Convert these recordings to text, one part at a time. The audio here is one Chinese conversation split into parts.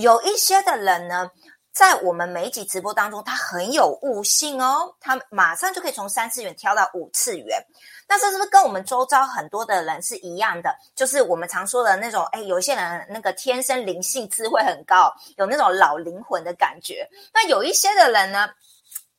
有一些的人呢。在我们每一集直播当中，他很有悟性哦，他马上就可以从三次元跳到五次元。那这是不是跟我们周遭很多的人是一样的？就是我们常说的那种，哎，有些人那个天生灵性智慧很高，有那种老灵魂的感觉。那有一些的人呢？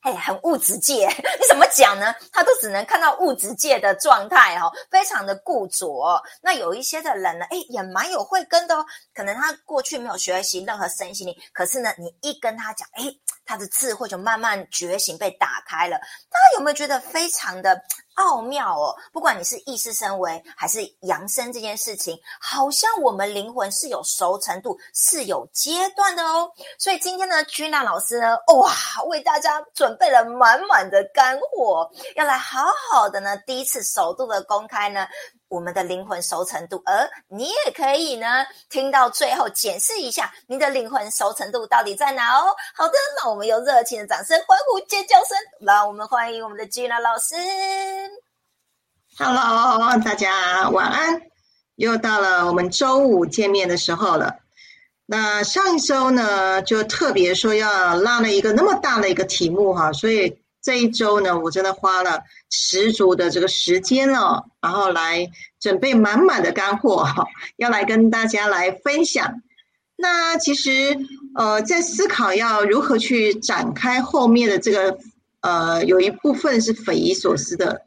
哎，很物质界，你怎么讲呢？他都只能看到物质界的状态哦，非常的固着。那有一些的人呢，哎，也蛮有慧根的哦。可能他过去没有学习任何身心灵，可是呢，你一跟他讲，哎，他的智慧就慢慢觉醒，被打开了。大家有没有觉得非常的？奥妙哦！不管你是意识升维还是扬升，这件事情好像我们灵魂是有熟程度、是有阶段的哦。所以今天呢，居娜老师呢，哇，为大家准备了满满的干货，要来好好的呢，第一次首度的公开呢。我们的灵魂熟成度，而你也可以呢，听到最后检视一下你的灵魂熟成度到底在哪哦。好的，那我们用热情的掌声、欢呼、尖叫声，让我们欢迎我们的 Gina 老师。Hello，大家晚安，又到了我们周五见面的时候了。那上一周呢，就特别说要拉了一个那么大的一个题目哈，所以。这一周呢，我真的花了十足的这个时间了，然后来准备满满的干货哈，要来跟大家来分享。那其实呃，在思考要如何去展开后面的这个呃，有一部分是匪夷所思的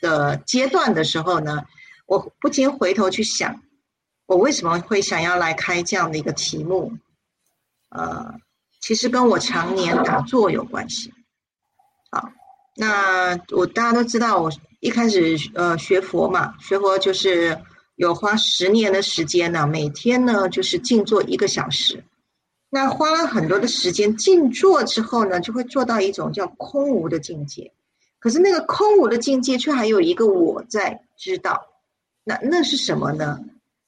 的阶段的时候呢，我不禁回头去想，我为什么会想要来开这样的一个题目？呃，其实跟我常年打坐有关系。那我大家都知道，我一开始呃学佛嘛，学佛就是有花十年的时间呢，每天呢就是静坐一个小时。那花了很多的时间静坐之后呢，就会做到一种叫空无的境界。可是那个空无的境界，却还有一个我在知道。那那是什么呢？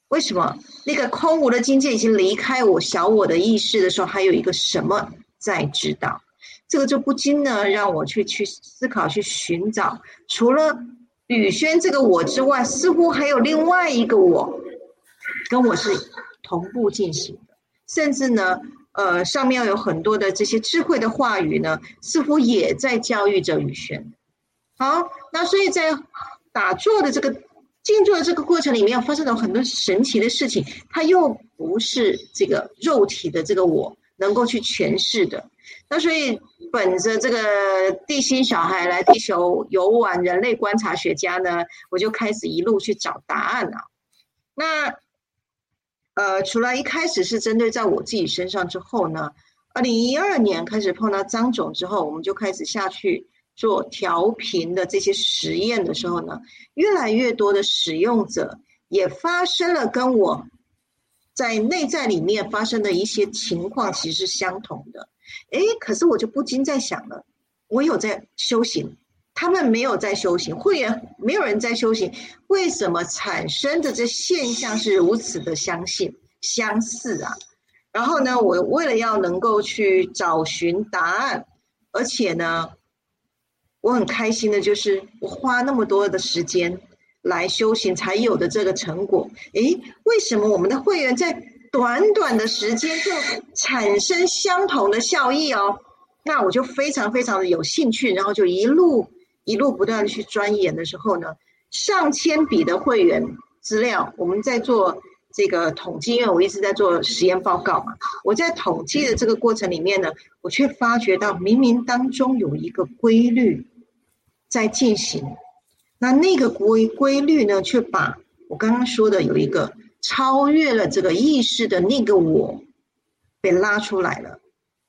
为什么那个空无的境界已经离开我小我的意识的时候，还有一个什么在知道？这个就不禁呢，让我去去思考、去寻找，除了宇轩这个我之外，似乎还有另外一个我，跟我是同步进行的。甚至呢，呃，上面有很多的这些智慧的话语呢，似乎也在教育着宇轩。好，那所以在打坐的这个静坐的这个过程里面，发生了很多神奇的事情，它又不是这个肉体的这个我能够去诠释的。那所以，本着这个地心小孩来地球游玩，人类观察学家呢，我就开始一路去找答案了。那呃，除了一开始是针对在我自己身上之后呢，二零一二年开始碰到张总之后，我们就开始下去做调频的这些实验的时候呢，越来越多的使用者也发生了跟我在内在里面发生的一些情况，其实是相同的。哎，可是我就不禁在想了，我有在修行，他们没有在修行，会员没有人在修行，为什么产生的这现象是如此的相信相似啊？然后呢，我为了要能够去找寻答案，而且呢，我很开心的就是我花那么多的时间来修行才有的这个成果。哎，为什么我们的会员在？短短的时间就产生相同的效益哦，那我就非常非常的有兴趣，然后就一路一路不断的去钻研的时候呢，上千笔的会员资料，我们在做这个统计，因为我一直在做实验报告嘛，我在统计的这个过程里面呢，我却发觉到明明当中有一个规律在进行，那那个规规律呢，却把我刚刚说的有一个。超越了这个意识的那个我，被拉出来了。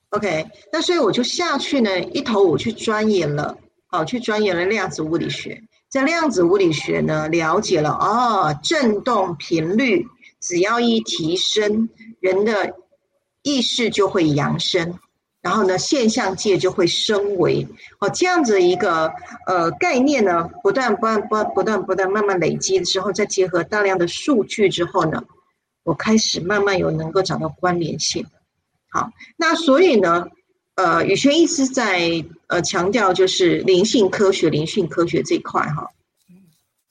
OK，那所以我就下去呢，一头我去钻研了，好，去钻研了量子物理学。在量子物理学呢，了解了哦，振动频率只要一提升，人的意识就会扬升。然后呢，现象界就会升维哦，这样子一个呃概念呢，不断不断不不断不断慢慢累积之后，再结合大量的数据之后呢，我开始慢慢有能够找到关联性。好，那所以呢，呃，宇轩一直在呃强调就是灵性科学、灵性科学这一块哈。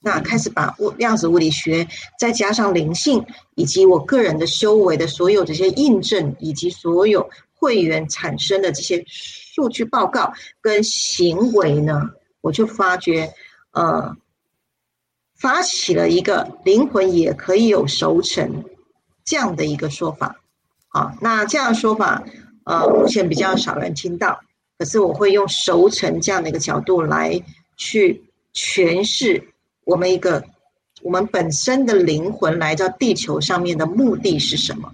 那开始把物量子物理学再加上灵性，以及我个人的修为的所有这些印证，以及所有会员产生的这些数据报告跟行为呢，我就发觉，呃，发起了一个灵魂也可以有熟成这样的一个说法。好，那这样说法，呃，目前比较少人听到，可是我会用熟成这样的一个角度来去诠释。我们一个，我们本身的灵魂来到地球上面的目的是什么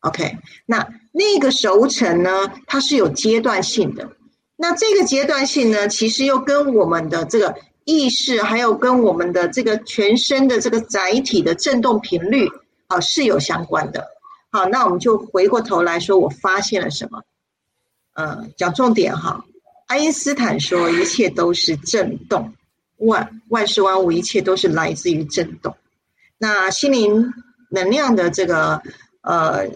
？OK，那那个熟成呢，它是有阶段性的。那这个阶段性呢，其实又跟我们的这个意识，还有跟我们的这个全身的这个载体的振动频率啊是有相关的。好，那我们就回过头来说，我发现了什么？嗯，讲重点哈。爱因斯坦说，一切都是振动。万万事万物，一切都是来自于震动。那心灵能量的这个呃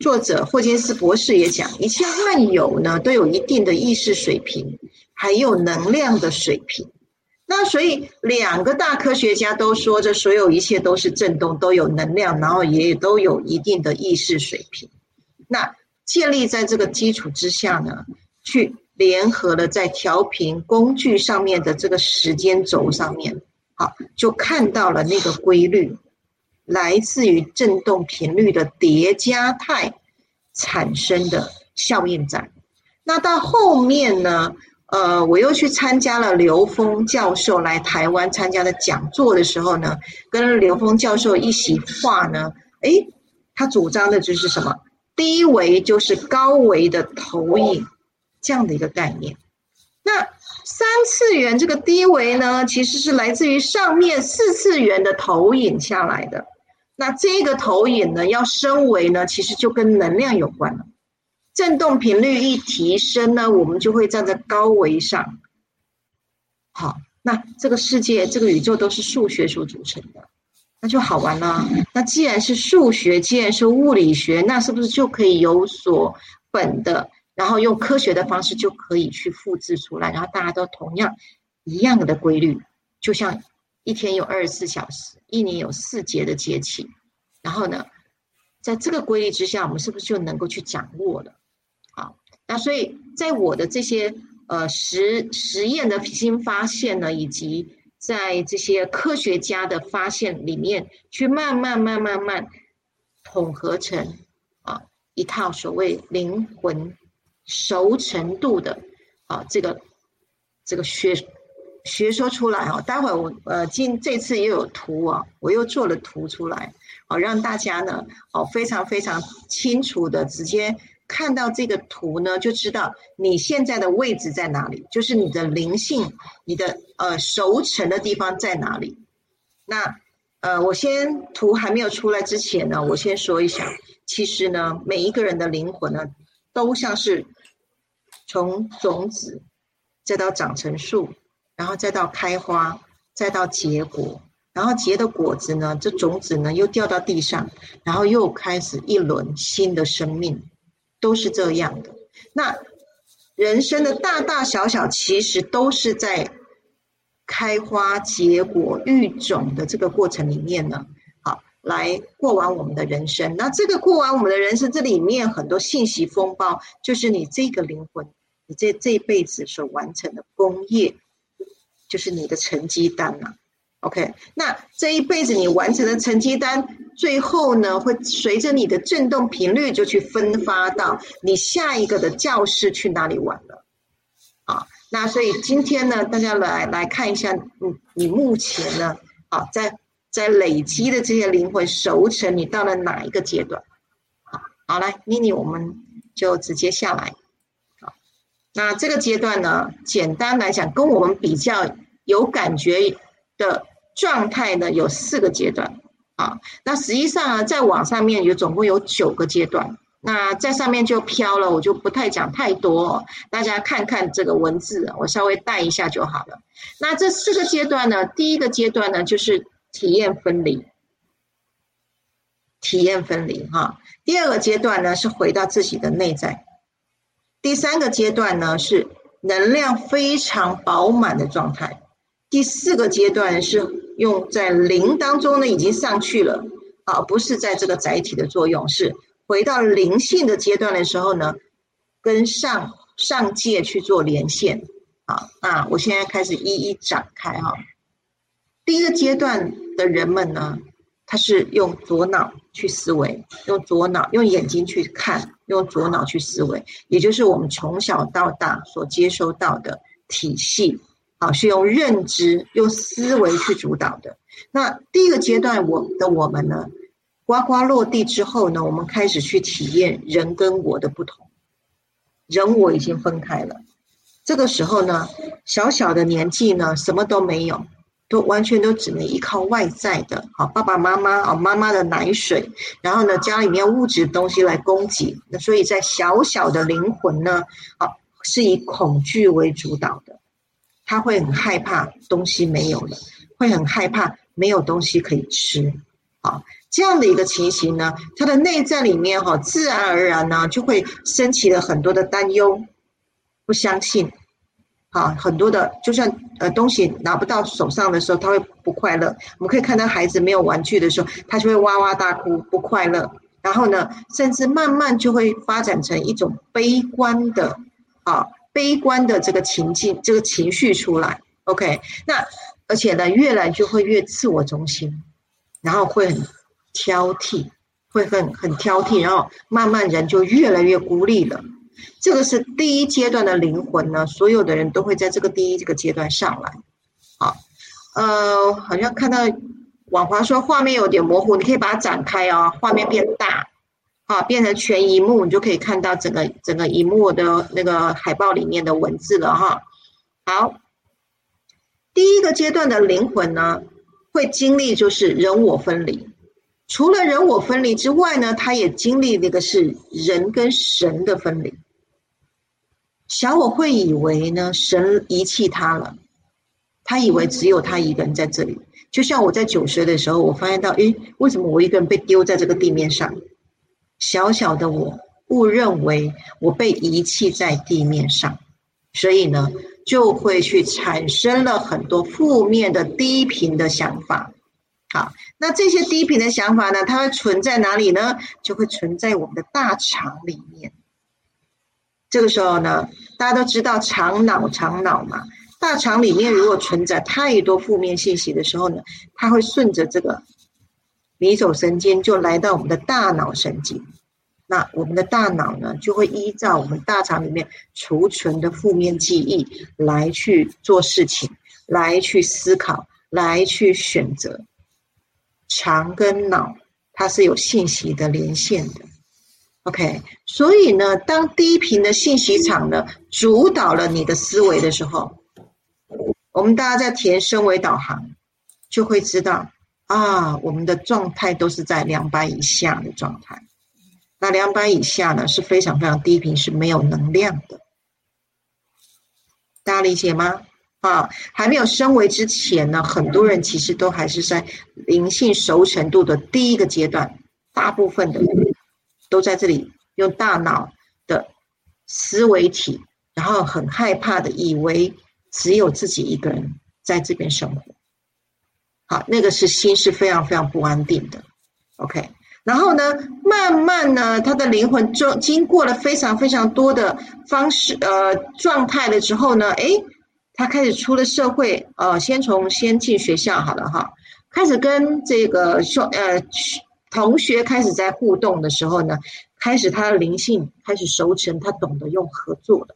作者霍金斯博士也讲，一切万有呢都有一定的意识水平，还有能量的水平。那所以两个大科学家都说，这所有一切都是震动，都有能量，然后也都有一定的意识水平。那建立在这个基础之下呢，去。联合了在调频工具上面的这个时间轴上面，好，就看到了那个规律，来自于振动频率的叠加态产生的效应在。那到后面呢，呃，我又去参加了刘峰教授来台湾参加的讲座的时候呢，跟刘峰教授一席话呢，诶，他主张的就是什么？低维就是高维的投影。这样的一个概念，那三次元这个低维呢，其实是来自于上面四次元的投影下来的。那这个投影呢，要升维呢，其实就跟能量有关了。振动频率一提升呢，我们就会站在高维上。好，那这个世界、这个宇宙都是数学所组成的，那就好玩了。那既然是数学，既然是物理学，那是不是就可以有所本的？然后用科学的方式就可以去复制出来，然后大家都同样一样的规律，就像一天有二十四小时，一年有四节的节气，然后呢，在这个规律之下，我们是不是就能够去掌握了？啊，那所以在我的这些呃实实验的新发现呢，以及在这些科学家的发现里面，去慢慢慢慢慢统合成啊一套所谓灵魂。熟程度的啊，这个这个学学说出来哦，待会我呃今这次也有图啊，我又做了图出来，好让大家呢哦非常非常清楚的直接看到这个图呢，就知道你现在的位置在哪里，就是你的灵性，你的呃熟成的地方在哪里。那呃，我先图还没有出来之前呢，我先说一下，其实呢，每一个人的灵魂呢，都像是。从种子，再到长成树，然后再到开花，再到结果，然后结的果子呢，这种子呢又掉到地上，然后又开始一轮新的生命，都是这样的。那人生的大大小小，其实都是在开花、结果、育种的这个过程里面呢。好来过完我们的人生，那这个过完我们的人生，这里面很多信息风暴，就是你这个灵魂，你这这一辈子所完成的功业，就是你的成绩单呐。OK，那这一辈子你完成的成绩单，最后呢，会随着你的振动频率，就去分发到你下一个的教室去哪里玩了。啊，那所以今天呢，大家来来看一下，你你目前呢，啊，在。在累积的这些灵魂熟成，你到了哪一个阶段？好，好来妮妮我们就直接下来。那这个阶段呢，简单来讲，跟我们比较有感觉的状态呢，有四个阶段。啊，那实际上啊，在网上面有总共有九个阶段。那在上面就飘了，我就不太讲太多，大家看看这个文字，我稍微带一下就好了。那这四个阶段呢，第一个阶段呢，就是。体验分离，体验分离哈。第二个阶段呢是回到自己的内在，第三个阶段呢是能量非常饱满的状态，第四个阶段是用在灵当中呢，已经上去了啊，不是在这个载体的作用，是回到灵性的阶段的时候呢，跟上上界去做连线啊。那我现在开始一一展开哈。第一个阶段的人们呢，他是用左脑去思维，用左脑用眼睛去看，用左脑去思维，也就是我们从小到大所接收到的体系。啊，是用认知、用思维去主导的。那第一个阶段，我的我们呢，呱呱落地之后呢，我们开始去体验人跟我的不同。人我已经分开了。这个时候呢，小小的年纪呢，什么都没有，都完全都只能依靠外在的，好爸爸妈妈啊，妈妈的奶水，然后呢，家里面物质东西来供给。那所以在小小的灵魂呢，啊，是以恐惧为主导的。他会很害怕东西没有了，会很害怕没有东西可以吃，啊，这样的一个情形呢，他的内在里面哈，自然而然呢就会升起了很多的担忧，不相信，啊，很多的，就算呃东西拿不到手上的时候，他会不快乐。我们可以看到孩子没有玩具的时候，他就会哇哇大哭，不快乐。然后呢，甚至慢慢就会发展成一种悲观的，啊。悲观的这个情境，这个情绪出来，OK，那而且呢，越来就会越自我中心，然后会很挑剔，会很很挑剔，然后慢慢人就越来越孤立了。这个是第一阶段的灵魂呢，所有的人都会在这个第一这个阶段上来。好，呃，好像看到网华说画面有点模糊，你可以把它展开哦，画面变大。啊，变成全荧幕，你就可以看到整个整个荧幕的那个海报里面的文字了哈。好，第一个阶段的灵魂呢，会经历就是人我分离。除了人我分离之外呢，他也经历那个是人跟神的分离。小我会以为呢，神遗弃他了，他以为只有他一个人在这里。就像我在九岁的时候，我发现到，诶，为什么我一个人被丢在这个地面上？小小的我误认为我被遗弃在地面上，所以呢，就会去产生了很多负面的低频的想法。好，那这些低频的想法呢，它会存在哪里呢？就会存在我们的大肠里面。这个时候呢，大家都知道肠脑肠脑嘛，大肠里面如果存在太多负面信息的时候呢，它会顺着这个。迷走神经就来到我们的大脑神经，那我们的大脑呢，就会依照我们大肠里面储存的负面记忆来去做事情，来去思考，来去选择。肠跟脑它是有信息的连线的，OK。所以呢，当低频的信息场呢主导了你的思维的时候，我们大家在填升维导航，就会知道。啊，我们的状态都是在两百以下的状态。那两百以下呢，是非常非常低频，是没有能量的。大家理解吗？啊，还没有升维之前呢，很多人其实都还是在灵性熟成度的第一个阶段。大部分的人都在这里用大脑的思维体，然后很害怕的以为只有自己一个人在这边生活。好，那个是心是非常非常不安定的，OK。然后呢，慢慢呢，他的灵魂中经过了非常非常多的方式呃状态了之后呢，诶，他开始出了社会，呃，先从先进学校好了哈，开始跟这个说呃同学开始在互动的时候呢，开始他的灵性开始熟成，他懂得用合作了，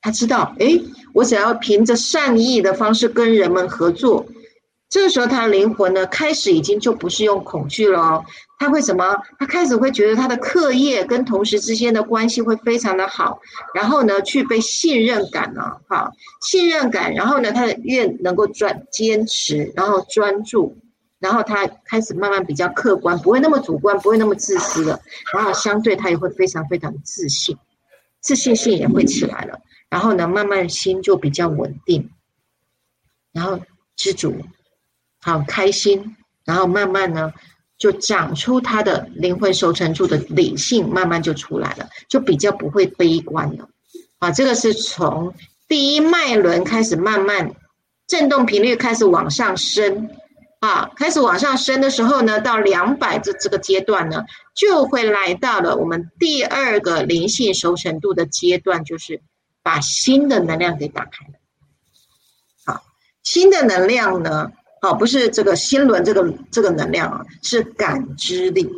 他知道，诶，我只要凭着善意的方式跟人们合作。这个时候，他的灵魂呢，开始已经就不是用恐惧了，他会什么？他开始会觉得他的课业跟同事之间的关系会非常的好，然后呢，具备信任感呢，哈，信任感，然后呢，他越能够专坚持，然后专注，然后他开始慢慢比较客观，不会那么主观，不会那么自私了，然后相对他也会非常非常自信，自信心也会起来了，然后呢，慢慢心就比较稳定，然后知足。好开心，然后慢慢呢，就长出他的灵魂收成处的理性，慢慢就出来了，就比较不会悲观了。啊，这个是从第一脉轮开始慢慢振动频率开始往上升，啊，开始往上升的时候呢，到两百这这个阶段呢，就会来到了我们第二个灵性熟成度的阶段，就是把新的能量给打开了。好，新的能量呢，好，不是这个心轮这个这个能量啊，是感知力。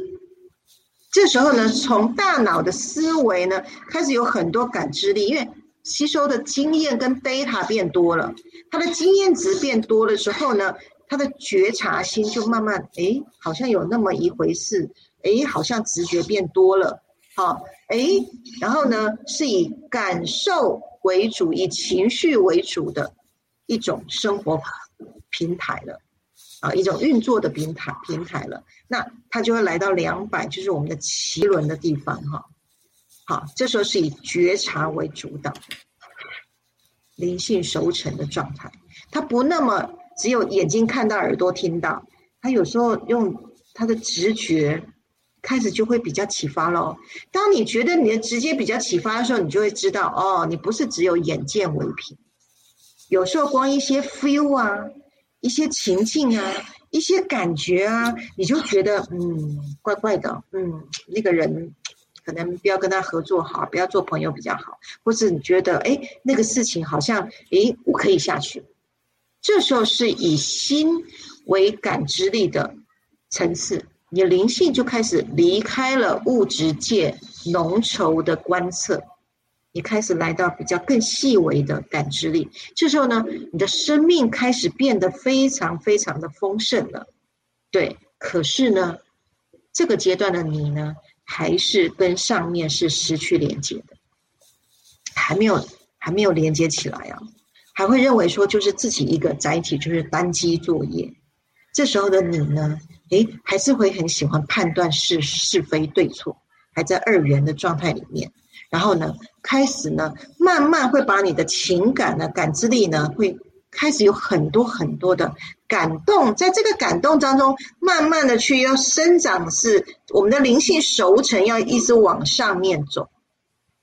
这时候呢，从大脑的思维呢，开始有很多感知力，因为吸收的经验跟 data 变多了，它的经验值变多了之后呢，他的觉察心就慢慢，哎，好像有那么一回事，哎，好像直觉变多了，好，哎，然后呢，是以感受为主，以情绪为主的一种生活平台了。啊，一种运作的平台平台了，那它就会来到两百，就是我们的脐轮的地方哈。好，这时候是以觉察为主导，灵性熟成的状态，它不那么只有眼睛看到、耳朵听到，他有时候用他的直觉开始就会比较启发喽。当你觉得你的直接比较启发的时候，你就会知道哦，你不是只有眼见为凭，有时候光一些 feel 啊。一些情境啊，一些感觉啊，你就觉得嗯，怪怪的，嗯，那个人可能不要跟他合作好，不要做朋友比较好，或是你觉得哎，那个事情好像哎，我可以下去。这时候是以心为感知力的层次，你灵性就开始离开了物质界浓稠的观测。你开始来到比较更细微的感知力，这时候呢，你的生命开始变得非常非常的丰盛了，对。可是呢，这个阶段的你呢，还是跟上面是失去连接的，还没有还没有连接起来啊，还会认为说就是自己一个载体，就是单机作业。这时候的你呢，诶，还是会很喜欢判断是是非对错，还在二元的状态里面。然后呢，开始呢，慢慢会把你的情感呢、感知力呢，会开始有很多很多的感动，在这个感动当中，慢慢的去要生长，是我们的灵性熟成，要一直往上面走。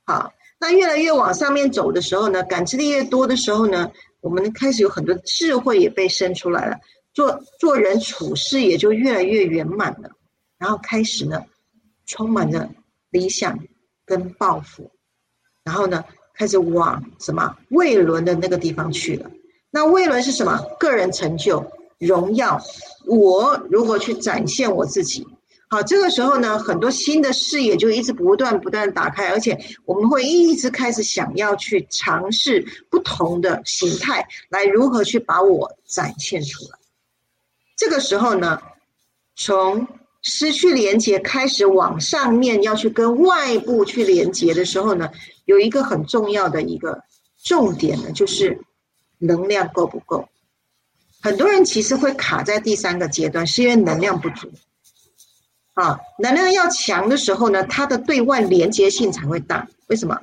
好，那越来越往上面走的时候呢，感知力越多的时候呢，我们开始有很多智慧也被生出来了，做做人处事也就越来越圆满了，然后开始呢，充满着理想。跟抱负，然后呢，开始往什么魏伦的那个地方去了。那魏伦是什么？个人成就、荣耀。我如何去展现我自己？好，这个时候呢，很多新的视野就一直不断不断打开，而且我们会一直开始想要去尝试不同的形态，来如何去把我展现出来。这个时候呢，从失去连接，开始往上面要去跟外部去连接的时候呢，有一个很重要的一个重点呢，就是能量够不够。很多人其实会卡在第三个阶段，是因为能量不足。啊，能量要强的时候呢，它的对外连接性才会大。为什么？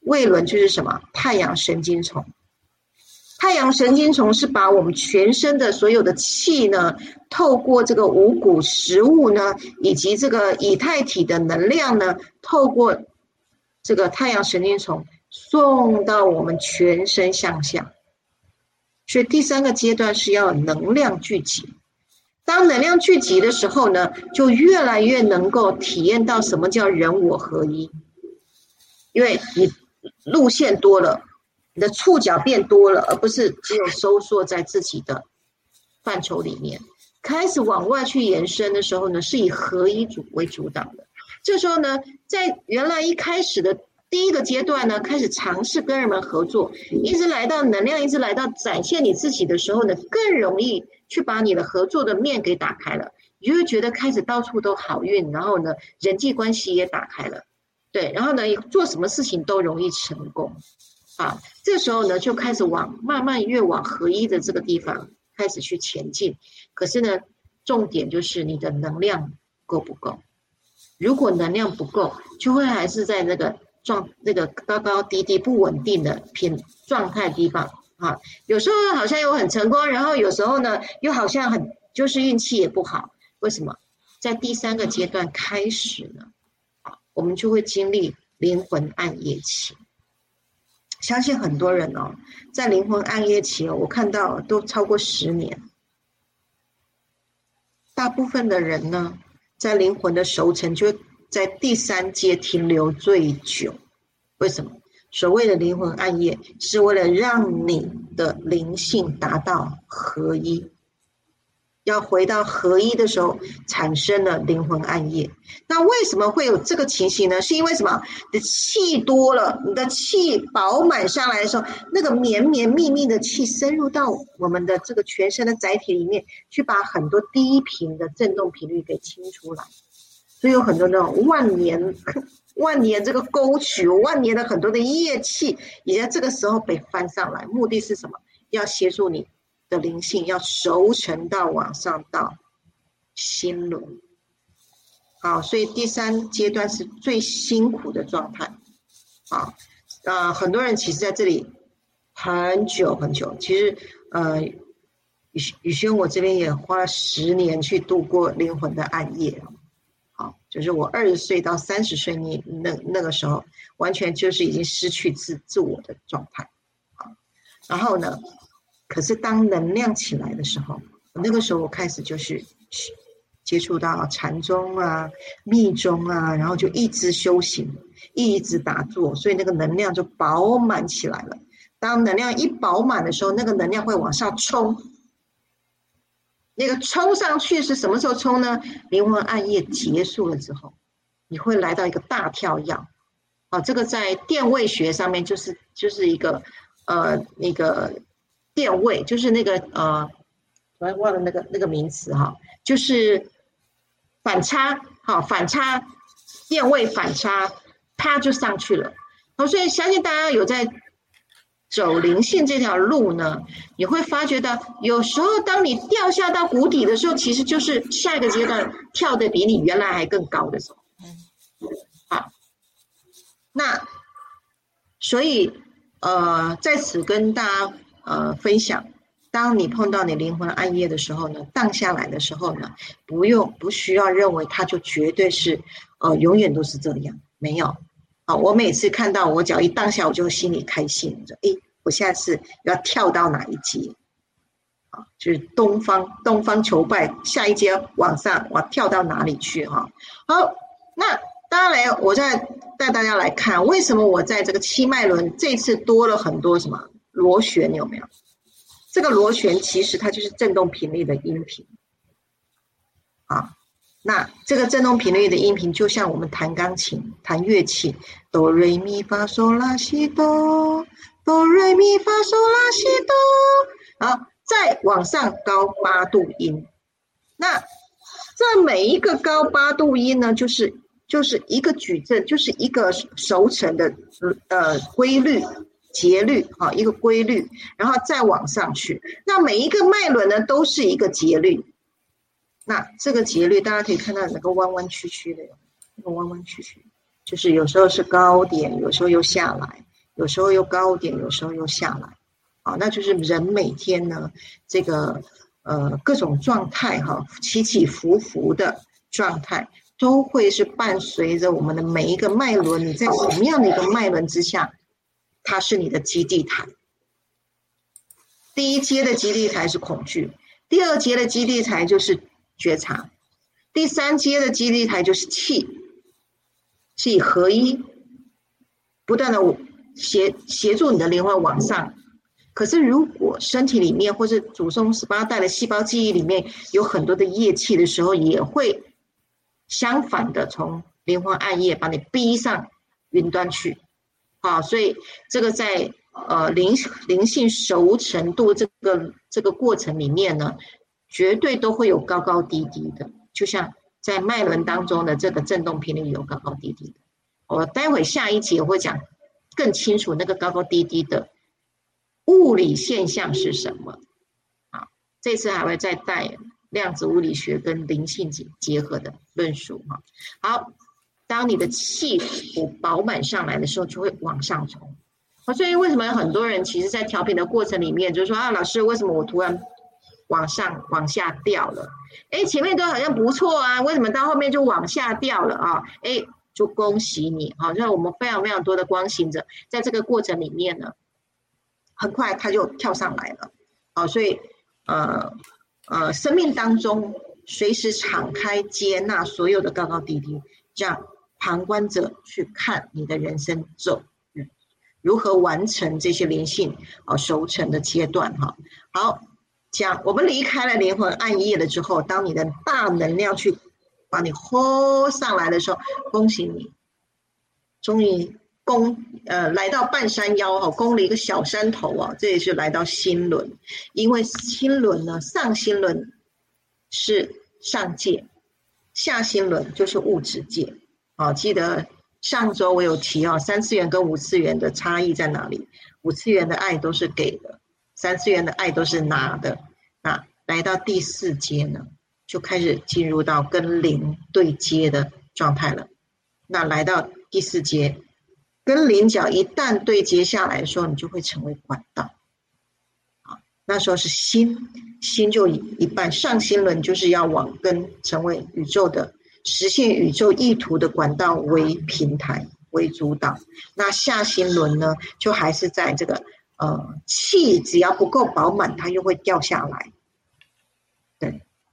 胃轮就是什么？太阳神经丛。太阳神经丛是把我们全身的所有的气呢，透过这个五谷食物呢，以及这个以太体的能量呢，透过这个太阳神经丛送到我们全身向下。所以第三个阶段是要能量聚集。当能量聚集的时候呢，就越来越能够体验到什么叫人我合一，因为你路线多了。你的触角变多了，而不是只有收缩在自己的范畴里面，开始往外去延伸的时候呢，是以合一主为主导的。这时候呢，在原来一开始的第一个阶段呢，开始尝试跟人们合作，一直来到能量，一直来到展现你自己的时候呢，更容易去把你的合作的面给打开了，你就会觉得开始到处都好运，然后呢，人际关系也打开了，对，然后呢，做什么事情都容易成功。啊，这时候呢，就开始往慢慢越往合一的这个地方开始去前进。可是呢，重点就是你的能量够不够。如果能量不够，就会还是在那个状那个高高低低不稳定的偏状态地方啊。有时候好像又很成功，然后有时候呢，又好像很就是运气也不好。为什么？在第三个阶段开始呢？啊，我们就会经历灵魂暗夜期。相信很多人哦，在灵魂暗夜期哦，我看到都超过十年。大部分的人呢，在灵魂的熟成就在第三阶停留最久。为什么？所谓的灵魂暗夜，是为了让你的灵性达到合一。要回到合一的时候，产生了灵魂暗夜。那为什么会有这个情形呢？是因为什么？你的气多了，你的气饱满上来的时候，那个绵绵密密的气深入到我们的这个全身的载体里面，去把很多低频的振动频率给清出来。所以有很多那种万年、万年这个沟渠，万年的很多的业气，也在这个时候被翻上来。目的是什么？要协助你。的灵性要熟成到往上到心轮，好，所以第三阶段是最辛苦的状态，啊，呃，很多人其实在这里很久很久，其实呃，宇宇轩我这边也花了十年去度过灵魂的暗夜，就是我二十岁到三十岁那那那个时候，完全就是已经失去自自我的状态，啊，然后呢？可是当能量起来的时候，那个时候我开始就是接触到禅宗啊、密宗啊，然后就一直修行，一直打坐，所以那个能量就饱满起来了。当能量一饱满的时候，那个能量会往上冲。那个冲上去是什么时候冲呢？灵魂暗夜结束了之后，你会来到一个大跳跃。啊，这个在电位学上面就是就是一个呃那个。电位就是那个呃，突然忘了那个那个名词哈，就是反差，好反差，电位反差，啪就上去了。好，所以相信大家有在走灵性这条路呢，你会发觉到，有时候当你掉下到谷底的时候，其实就是下一个阶段跳的比你原来还更高的时候。好，那所以呃，在此跟大家。呃，分享。当你碰到你灵魂暗夜的时候呢，荡下来的时候呢，不用不需要认为它就绝对是，呃，永远都是这样。没有，啊，我每次看到我脚一荡下，我就心里开心，说，哎，我下次要跳到哪一阶？啊，就是东方东方求败，下一阶往上，我跳到哪里去？哈，好，那当然来，我再带大家来看，为什么我在这个七脉轮这次多了很多什么？螺旋有没有？这个螺旋其实它就是振动频率的音频啊。那这个振动频率的音频，就像我们弹钢琴、弹乐器，哆瑞咪发嗦拉西哆，哆瑞咪发嗦拉西哆，好，再往上高八度音。那这每一个高八度音呢，就是就是一个矩阵，就是一个熟成的呃规律。节律啊，一个规律，然后再往上去。那每一个脉轮呢，都是一个节律。那这个节律，大家可以看到那个弯弯曲曲的，那个弯弯曲曲，就是有时候是高点，有时候又下来，有时候又高点，有时候又下来。啊，那就是人每天呢，这个呃各种状态哈，起起伏伏的状态，都会是伴随着我们的每一个脉轮。你在什么样的一个脉轮之下？它是你的基地台，第一阶的基地台是恐惧，第二阶的基地台就是觉察，第三阶的基地台就是气，气合一，不断的协协助你的灵魂往上。可是如果身体里面或是祖宗十八代的细胞记忆里面有很多的业气的时候，也会相反的从灵魂暗夜把你逼上云端去。啊，所以这个在呃灵灵性熟成度这个这个过程里面呢，绝对都会有高高低低的，就像在脉轮当中的这个振动频率有高高低低的。我待会下一节会讲更清楚那个高高低低的物理现象是什么。啊，这次还会再带量子物理学跟灵性结结合的论述哈。好。当你的气补饱满上来的时候，就会往上冲。所以为什么很多人其实，在调频的过程里面，就是说啊，老师，为什么我突然往上往下掉了？哎，前面都好像不错啊，为什么到后面就往下掉了啊？哎，就恭喜你好，让我们非常非常多的光行者，在这个过程里面呢，很快他就跳上来了，好，所以呃呃，生命当中随时敞开接纳所有的高高低低，让旁观者去看你的人生走如何完成这些灵性啊熟成的阶段哈。好，讲我们离开了灵魂暗夜了之后，当你的大能量去。把你呼上来的时候，恭喜你，终于攻呃来到半山腰哈，攻了一个小山头啊，这也是来到心轮，因为心轮呢，上心轮是上界，下心轮就是物质界啊。记得上周我有提啊，三次元跟五次元的差异在哪里？五次元的爱都是给的，三次元的爱都是拿的。那来到第四阶呢？就开始进入到跟零对接的状态了。那来到第四阶，跟零角一旦对接下来的时候，你就会成为管道。好，那时候是心，心就一半上心轮就是要往跟成为宇宙的实现宇宙意图的管道为平台为主导。那下心轮呢，就还是在这个呃气只要不够饱满，它又会掉下来。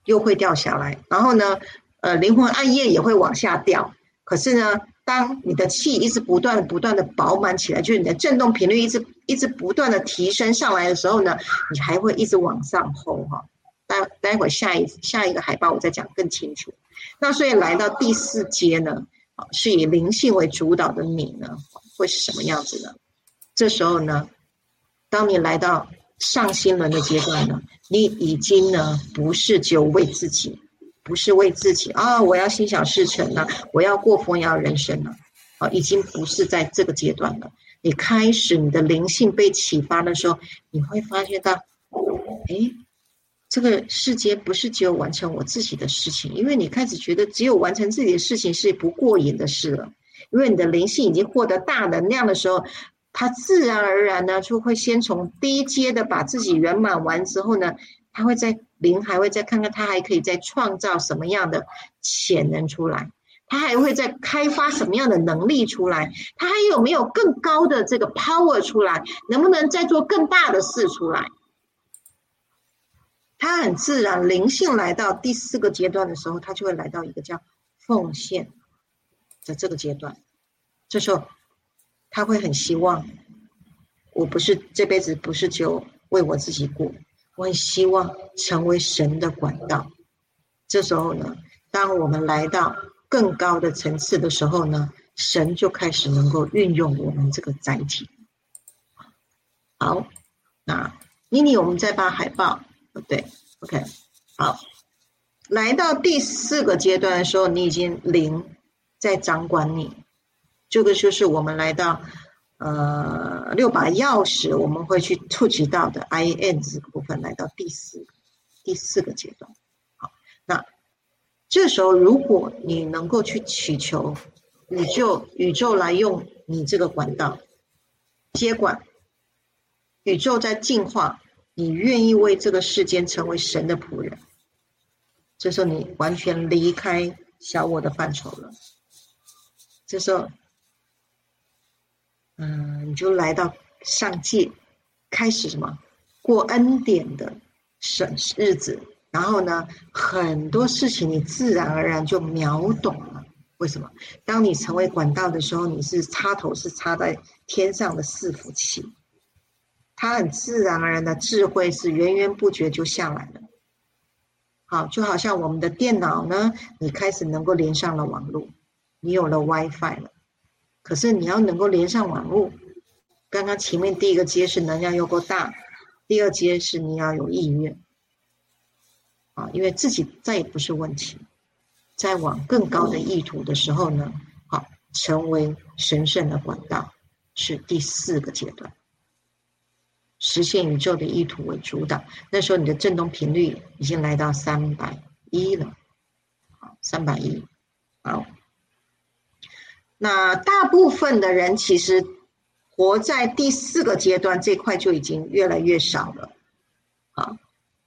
又会掉下来，然后呢，呃，灵魂暗夜也会往下掉。可是呢，当你的气一直不断、不断的饱满起来，就是你的振动频率一直、一直不断的提升上来的时候呢，你还会一直往上吼哈。待待会下一下一个海报我再讲更清楚。那所以来到第四阶呢，是以灵性为主导的你呢，会是什么样子呢？这时候呢，当你来到。上心轮的阶段呢，你已经呢不是只有为自己，不是为自己啊！我要心想事成了，我要过风雅人生了，啊，已经不是在这个阶段了。你开始你的灵性被启发的时候，你会发现到，哎，这个世界不是只有完成我自己的事情，因为你开始觉得只有完成自己的事情是不过瘾的事了，因为你的灵性已经获得大能量的时候。他自然而然呢，就会先从低阶的把自己圆满完之后呢，他会在灵还会再看看他还可以再创造什么样的潜能出来，他还会再开发什么样的能力出来，他还有没有更高的这个 power 出来，能不能再做更大的事出来？他很自然灵性来到第四个阶段的时候，他就会来到一个叫奉献的这个阶段，这时候。他会很希望，我不是这辈子不是就为我自己过，我很希望成为神的管道。这时候呢，当我们来到更高的层次的时候呢，神就开始能够运用我们这个载体。好，那妮妮，我们再把海报，对，OK，好，来到第四个阶段的时候，你已经灵在掌管你。这个就是我们来到呃六把钥匙，我们会去触及到的 I N 这个部分，来到第四第四个阶段。好，那这时候如果你能够去祈求宇宙，宇宙来用你这个管道接管，宇宙在进化，你愿意为这个世间成为神的仆人，这时候你完全离开小我的范畴了。这时候。嗯，你就来到上界，开始什么过恩典的省日子，然后呢，很多事情你自然而然就秒懂了。为什么？当你成为管道的时候，你是插头是插在天上的伺服器，它很自然而然的智慧是源源不绝就下来了。好，就好像我们的电脑呢，你开始能够连上了网络，你有了 WiFi 了。可是你要能够连上网络，刚刚前面第一个阶是能量又够大，第二阶是你要有意愿，啊，因为自己再也不是问题，在往更高的意图的时候呢，好，成为神圣的管道是第四个阶段，实现宇宙的意图为主导，那时候你的振动频率已经来到三百一了，好，三百一，好。那大部分的人其实活在第四个阶段这块就已经越来越少了，啊，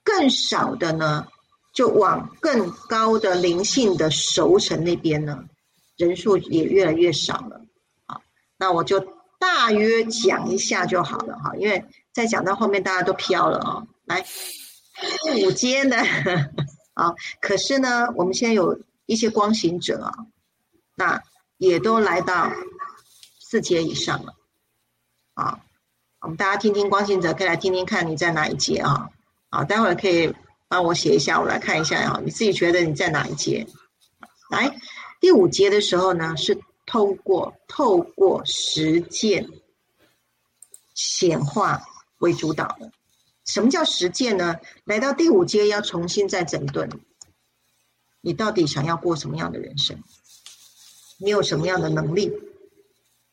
更少的呢，就往更高的灵性的熟成那边呢，人数也越来越少了。啊，那我就大约讲一下就好了哈，因为再讲到后面大家都飘了啊。来，五阶呢，啊，可是呢，我们现在有一些光行者啊，那也都来到四阶以上了。啊，我们大家听听光信者，可以来听听看你在哪一阶啊？啊，待会儿可以帮我写一下，我来看一下啊，你自己觉得你在哪一阶？来，第五阶的时候呢，是透过透过实践显化为主导的。什么叫实践呢？来到第五阶，要重新再整顿，你到底想要过什么样的人生？你有什么样的能力？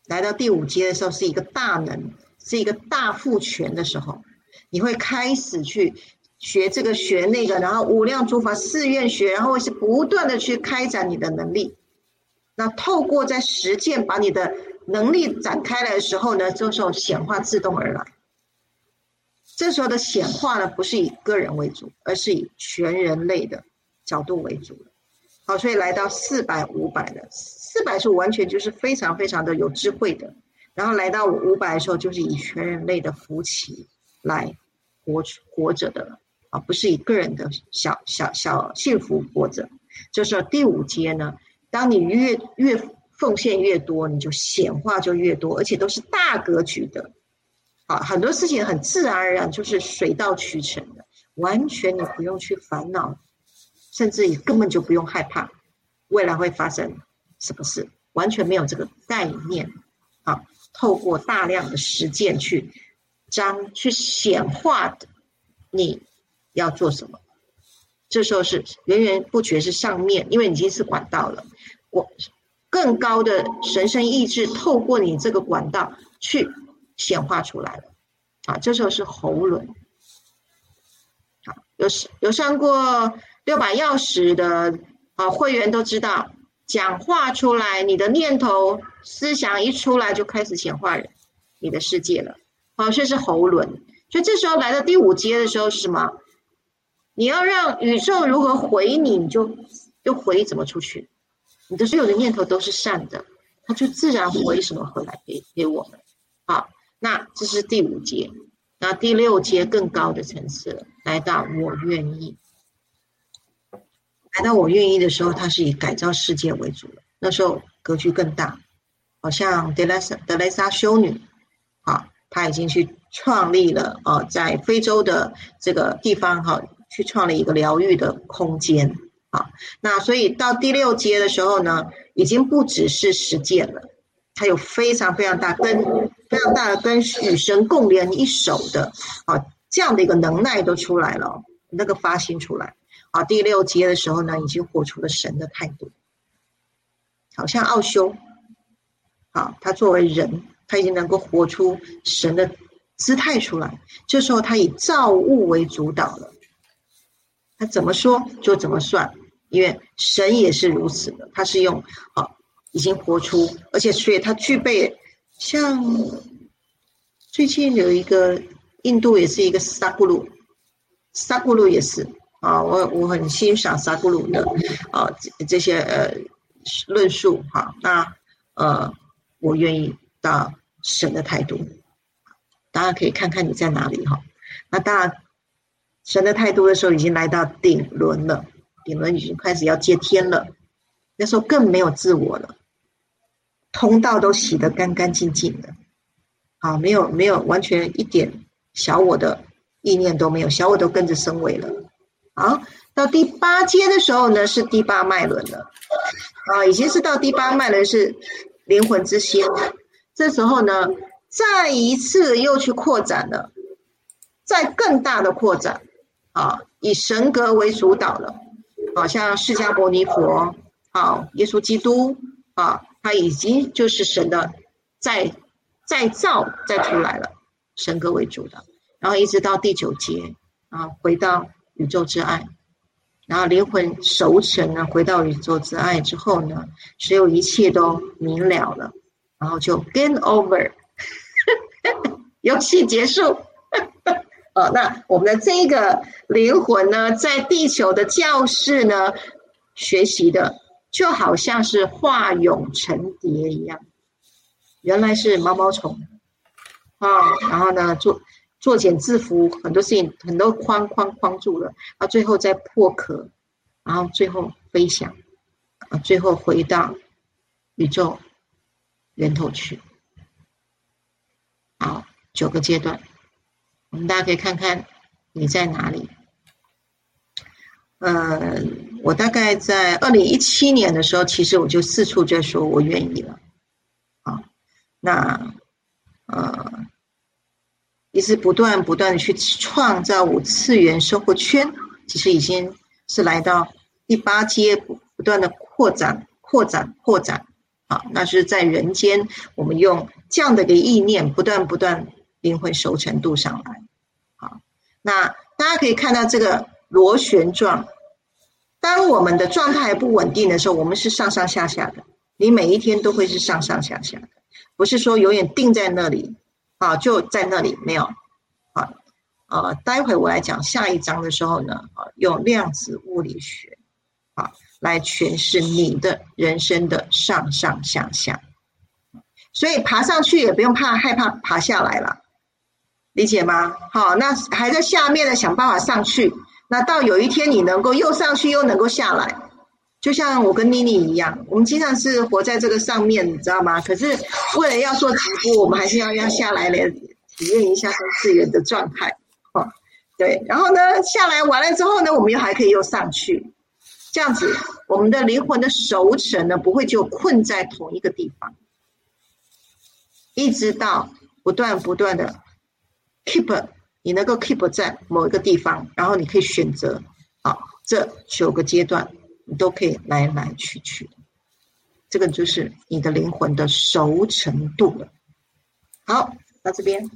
来到第五阶的时候，是一个大能，是一个大赋权的时候，你会开始去学这个学那个，然后无量诸法寺院学，然后是不断的去开展你的能力。那透过在实践把你的能力展开来的时候呢，这时候显化自动而来。这时候的显化呢，不是以个人为主，而是以全人类的角度为主好，所以来到四百、五百的，四百是完全就是非常非常的有智慧的，然后来到五百的时候，就是以全人类的福气来活活着的了啊，不是以个人的小小小幸福活着。就是第五阶呢，当你越越奉献越多，你就显化就越多，而且都是大格局的啊，很多事情很自然而然就是水到渠成的，完全你不用去烦恼。甚至你根本就不用害怕未来会发生什么是，完全没有这个概念啊！透过大量的实践去彰、去显化的，你要做什么？这时候是源源不绝，是上面，因为你已经是管道了。我更高的神圣意志透过你这个管道去显化出来了啊！这时候是喉轮，好，有有上过。六把钥匙的啊会员都知道，讲话出来，你的念头、思想一出来，就开始显化人你的世界了。好，这是喉轮。所以这时候来到第五阶的时候是什么？你要让宇宙如何回你，你就就回怎么出去。你的所有的念头都是善的，它就自然回什么回来给给我们。好，那这是第五阶。那第六阶更高的层次了，来到我愿意。来到我愿意的时候，他是以改造世界为主的。那时候格局更大，好像德莱莎德莱莎修女，啊，她已经去创立了啊，在非洲的这个地方哈，去创立一个疗愈的空间啊。那所以到第六阶的时候呢，已经不只是实践了，它有非常非常大跟非常大的跟与神共联一手的啊这样的一个能耐都出来了，那个发心出来。啊，第六阶的时候呢，已经活出了神的态度，好像奥修，啊，他作为人，他已经能够活出神的姿态出来。这时候，他以造物为主导了，他怎么说就怎么算，因为神也是如此的，他是用啊，已经活出，而且所以他具备像最近有一个印度也是一个萨布鲁，萨布鲁也是。啊，我我很欣赏萨古鲁的啊这些呃论述哈，那呃我愿意到神的态度，大家可以看看你在哪里哈。那当然，神的态度的时候已经来到顶轮了，顶轮已经开始要接天了，那时候更没有自我了，通道都洗得干干净净的，啊，没有没有完全一点小我的意念都没有，小我都跟着升维了。好，到第八阶的时候呢，是第八脉轮了，啊，已经是到第八脉轮是灵魂之心了，这时候呢，再一次又去扩展了，再更大的扩展，啊，以神格为主导了，好像释迦牟尼佛，啊，耶稣基督，啊，他已经就是神的再再造再出来了，神格为主的，然后一直到第九阶，啊，回到。宇宙之爱，然后灵魂熟成呢，回到宇宙之爱之后呢，所有一切都明了了，然后就 game over，游戏结束。哦，那我们的这个灵魂呢，在地球的教室呢，学习的就好像是化蛹成蝶一样，原来是毛毛虫。啊，然后呢做作茧自缚，很多事情很多框框框住了，啊，最后再破壳，然后最后飞翔，啊，最后回到宇宙源头去。好，九个阶段，我们大家可以看看你在哪里。呃，我大概在二零一七年的时候，其实我就四处在说我愿意了，啊，那呃，一直不断不断的去创造五次元生活圈，其实已经是来到第八阶，不断的扩展、扩展、扩展，啊，那是在人间，我们用这样的一个意念，不断不断灵魂熟成度上来，好，那大家可以看到这个螺旋状。当我们的状态不稳定的时候，我们是上上下下的。你每一天都会是上上下下的，不是说永远定在那里啊，就在那里没有啊呃。待会我来讲下一章的时候呢，啊，用量子物理学啊来诠释你的人生的上上下下。所以爬上去也不用怕害怕爬下来了，理解吗？好，那还在下面的想办法上去。那到有一天你能够又上去又能够下来，就像我跟妮妮一样，我们经常是活在这个上面，你知道吗？可是为了要做直播，我们还是要要下来来体验一下三次元的状态，哦，对。然后呢，下来完了之后呢，我们又还可以又上去，这样子，我们的灵魂的熟成呢，不会就困在同一个地方，一直到不断不断的 keep。你能够 keep 在某一个地方，然后你可以选择，啊，这九个阶段你都可以来来去去，这个就是你的灵魂的熟成度了。好，到这边。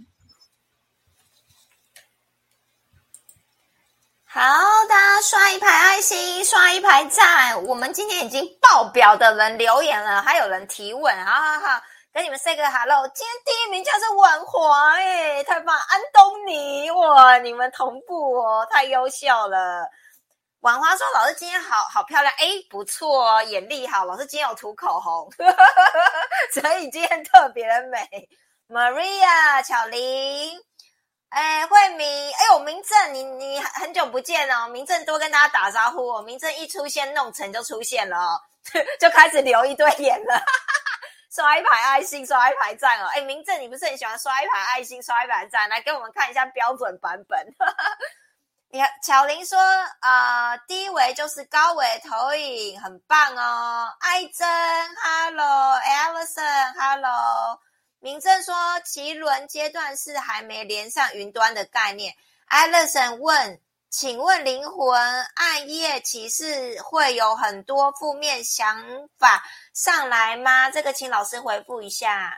好，大家刷一排爱心，刷一排赞。我们今天已经爆表的人留言了，还有人提问，好好好。跟你们 say 个 hello，今天第一名叫做婉华哎，太棒！安东尼哇，你们同步哦，太优秀了。婉华说：“老师今天好好漂亮，哎，不错哦，眼力好。老师今天有涂口红，所以今天特别的美。”Maria、巧玲，哎，慧明，哎呦，明正，你你很久不见哦，明正多跟大家打招呼哦。明正一出现，弄成就出现了哦，就开始留一堆言了。刷一排爱心，刷一排赞哦！哎，明正，你不是很喜欢刷一排爱心、刷一排赞？来给我们看一下标准版本。巧玲说，呃，低维就是高维投影，很棒哦。爱珍，Hello，Alison，Hello。明正说，奇轮阶段是还没连上云端的概念。Alison 问。请问灵魂暗夜其实会有很多负面想法上来吗？这个请老师回复一下。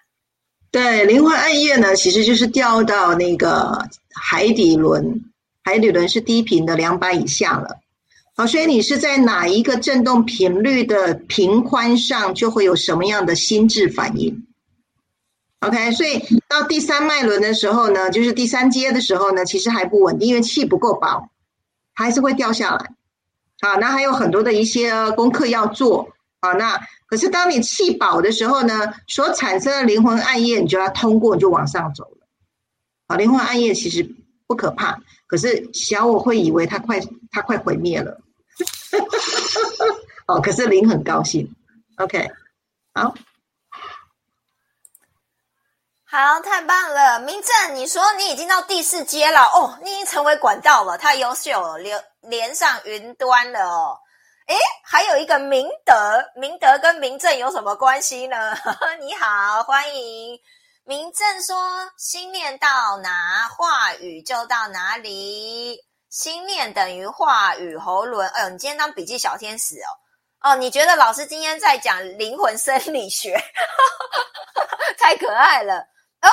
对，灵魂暗夜呢，其实就是掉到那个海底轮，海底轮是低频的两百以下了。好，所以你是在哪一个振动频率的频宽上，就会有什么样的心智反应。OK，所以到第三脉轮的时候呢，就是第三阶的时候呢，其实还不稳定，因为气不够饱。还是会掉下来，啊，那还有很多的一些功课要做啊。那可是当你气饱的时候呢，所产生的灵魂暗夜，你就要通过，你就往上走了。啊，灵魂暗夜其实不可怕，可是小我会以为它快，它快毁灭了。哦，可是灵很高兴。OK，好。好，太棒了，明正，你说你已经到第四阶了哦，你已经成为管道了，太优秀了，连连上云端了哦。诶，还有一个明德，明德跟明正有什么关系呢？你好，欢迎明正说，心念到哪，话语就到哪里，心念等于话语喉轮。哎呦，你今天当笔记小天使哦。哦，你觉得老师今天在讲灵魂生理学，太可爱了。哦，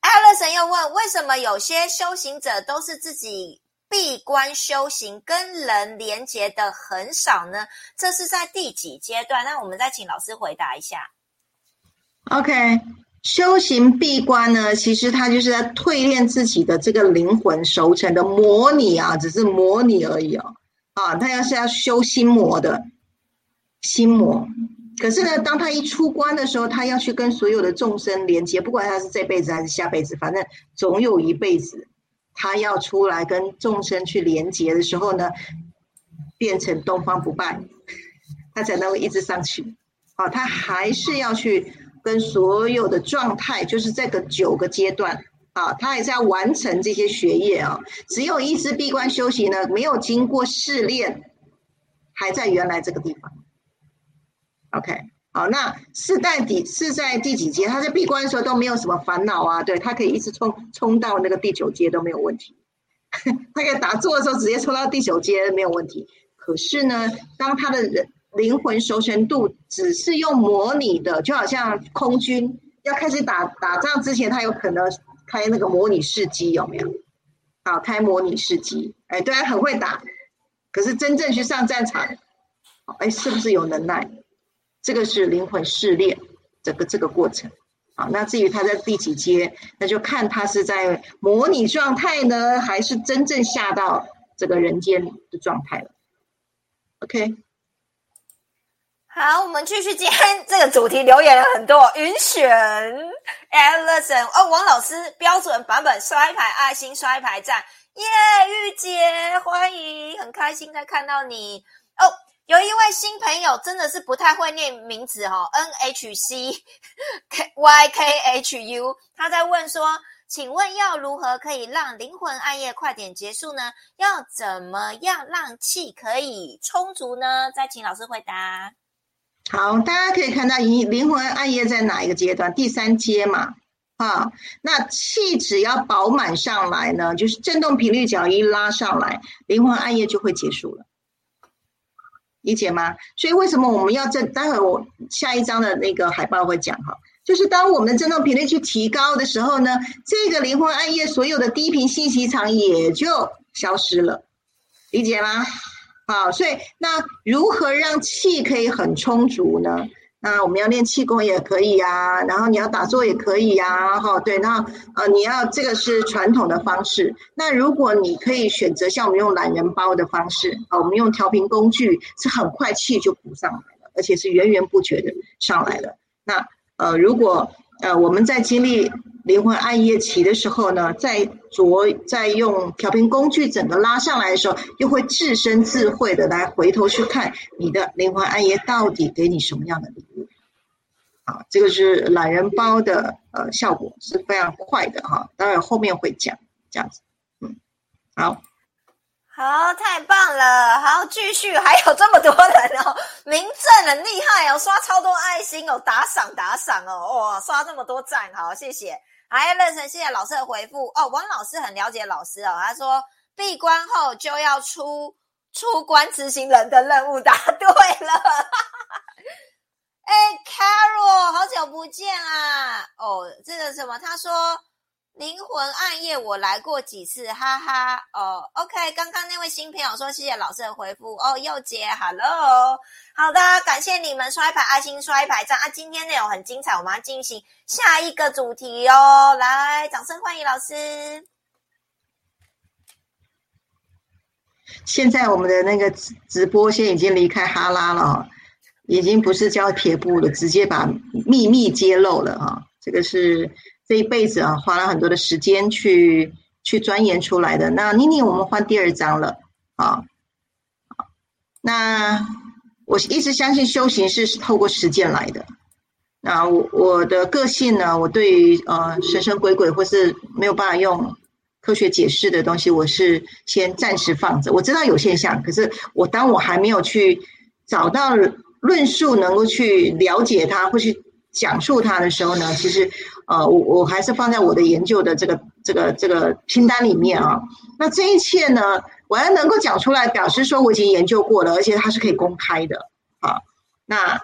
艾乐神又问：为什么有些修行者都是自己闭关修行，跟人连接的很少呢？这是在第几阶段？那我们再请老师回答一下。OK，修行闭关呢，其实它就是在淬炼自己的这个灵魂熟成的模拟啊，只是模拟而已哦。啊，他要是要修心魔的，心魔。可是呢，当他一出关的时候，他要去跟所有的众生连接，不管他是这辈子还是下辈子，反正总有一辈子，他要出来跟众生去连接的时候呢，变成东方不败，他才能够一直上去。啊，他还是要去跟所有的状态，就是这个九个阶段啊，他还是要完成这些学业啊。只有一直闭关修行呢，没有经过试炼，还在原来这个地方。OK，好，那是在第是在第几阶？他在闭关的时候都没有什么烦恼啊，对他可以一直冲冲到那个第九阶都没有问题。他可以打坐的时候直接冲到第九阶没有问题。可是呢，当他的人灵魂熟成度只是用模拟的，就好像空军要开始打打仗之前，他有可能开那个模拟试机，有没有？好，开模拟试机，哎，对，很会打。可是真正去上战场，哎，是不是有能耐？这个是灵魂试炼，整个这个过程，好，那至于他在第几阶，那就看他是在模拟状态呢，还是真正下到这个人间的状态了。OK，好，我们继续今天这个主题，留言了很多，云璇 Alison 哦，王老师标准版本摔牌爱心摔牌赞，耶，玉姐欢迎，很开心在看到你哦。有一位新朋友真的是不太会念名字哈，N H C K Y K H U，他在问说，请问要如何可以让灵魂暗夜快点结束呢？要怎么样让气可以充足呢？再请老师回答。好，大家可以看到，灵灵魂暗夜在哪一个阶段？第三阶嘛，啊，那气只要饱满上来呢，就是振动频率角一拉上来，灵魂暗夜就会结束了。理解吗？所以为什么我们要这？待会我下一章的那个海报会讲哈，就是当我们的振动频率去提高的时候呢，这个灵魂暗夜所有的低频信息场也就消失了，理解吗？好，所以那如何让气可以很充足呢？那我们要练气功也可以呀，然后你要打坐也可以呀，哈，对，那呃，你要这个是传统的方式。那如果你可以选择像我们用懒人包的方式，啊，我们用调频工具，是很快气就补上来了，而且是源源不绝的上来了。那呃，如果呃我们在经历。灵魂暗夜期的时候呢，在着在用调频工具整个拉上来的时候，又会自身智慧的来回头去看你的灵魂暗夜到底给你什么样的礼物。好，这个是懒人包的呃效果是非常快的哈，当然后面会讲这样子。嗯，好，好，太棒了，好，继续，还有这么多人哦，名正很厉害哦，刷超多爱心哦，打赏打赏哦，哇，刷这么多赞，好，谢谢。哎，乐成，谢谢老师的回复哦。王老师很了解老师哦，他说闭关后就要出出关执行人的任务，答对了。哎，Carol，好久不见啊！哦，这个什么？他说。灵魂暗夜，我来过几次，哈哈。哦，OK，刚刚那位新朋友说谢谢老师的回复。哦，又杰，Hello，好的，感谢你们刷一排爱心，刷一排赞啊！今天内容很精彩，我们要进行下一个主题哦。来，掌声欢迎老师。现在我们的那个直直播先已经离开哈拉了，已经不是教撇步了，直接把秘密揭露了啊！这个是。这一辈子啊，花了很多的时间去去钻研出来的。那妮妮，我们换第二章了啊。那我一直相信修行是透过实践来的。那我我的个性呢，我对于呃神神鬼鬼或是没有办法用科学解释的东西，我是先暂时放着。我知道有现象，可是我当我还没有去找到论述能够去了解它或去讲述它的时候呢，其实。呃，我我还是放在我的研究的这个这个这个清单里面啊。那这一切呢，我要能够讲出来，表示说我已经研究过了，而且它是可以公开的啊。那